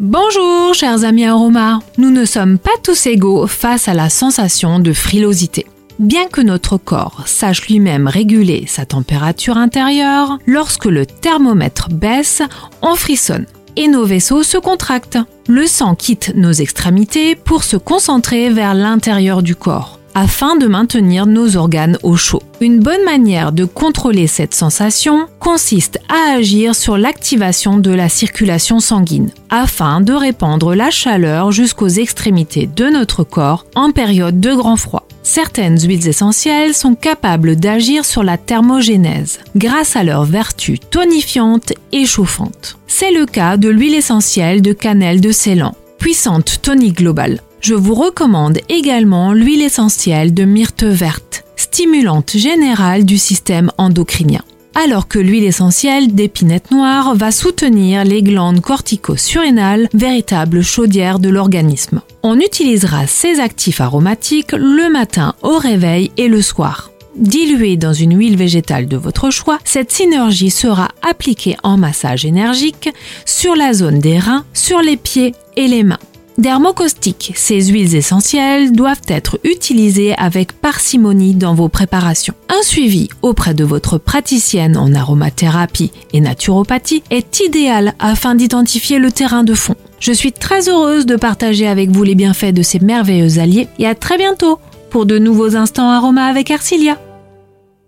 Bonjour chers amis aromas, nous ne sommes pas tous égaux face à la sensation de frilosité. Bien que notre corps sache lui-même réguler sa température intérieure, lorsque le thermomètre baisse, on frissonne et nos vaisseaux se contractent. Le sang quitte nos extrémités pour se concentrer vers l'intérieur du corps afin de maintenir nos organes au chaud. Une bonne manière de contrôler cette sensation consiste à agir sur l'activation de la circulation sanguine, afin de répandre la chaleur jusqu'aux extrémités de notre corps en période de grand froid. Certaines huiles essentielles sont capables d'agir sur la thermogénèse grâce à leur vertu tonifiante et chauffante. C'est le cas de l'huile essentielle de cannelle de Ceylan, puissante tonique globale. Je vous recommande également l'huile essentielle de myrte verte, stimulante générale du système endocrinien. Alors que l'huile essentielle d'épinette noire va soutenir les glandes cortico-surrénales, véritables chaudières de l'organisme. On utilisera ces actifs aromatiques le matin au réveil et le soir. Diluée dans une huile végétale de votre choix, cette synergie sera appliquée en massage énergique sur la zone des reins, sur les pieds et les mains. Dermocaustique, ces huiles essentielles doivent être utilisées avec parcimonie dans vos préparations. Un suivi auprès de votre praticienne en aromathérapie et naturopathie est idéal afin d'identifier le terrain de fond. Je suis très heureuse de partager avec vous les bienfaits de ces merveilleux alliés et à très bientôt pour de nouveaux instants aromas avec Arcilia.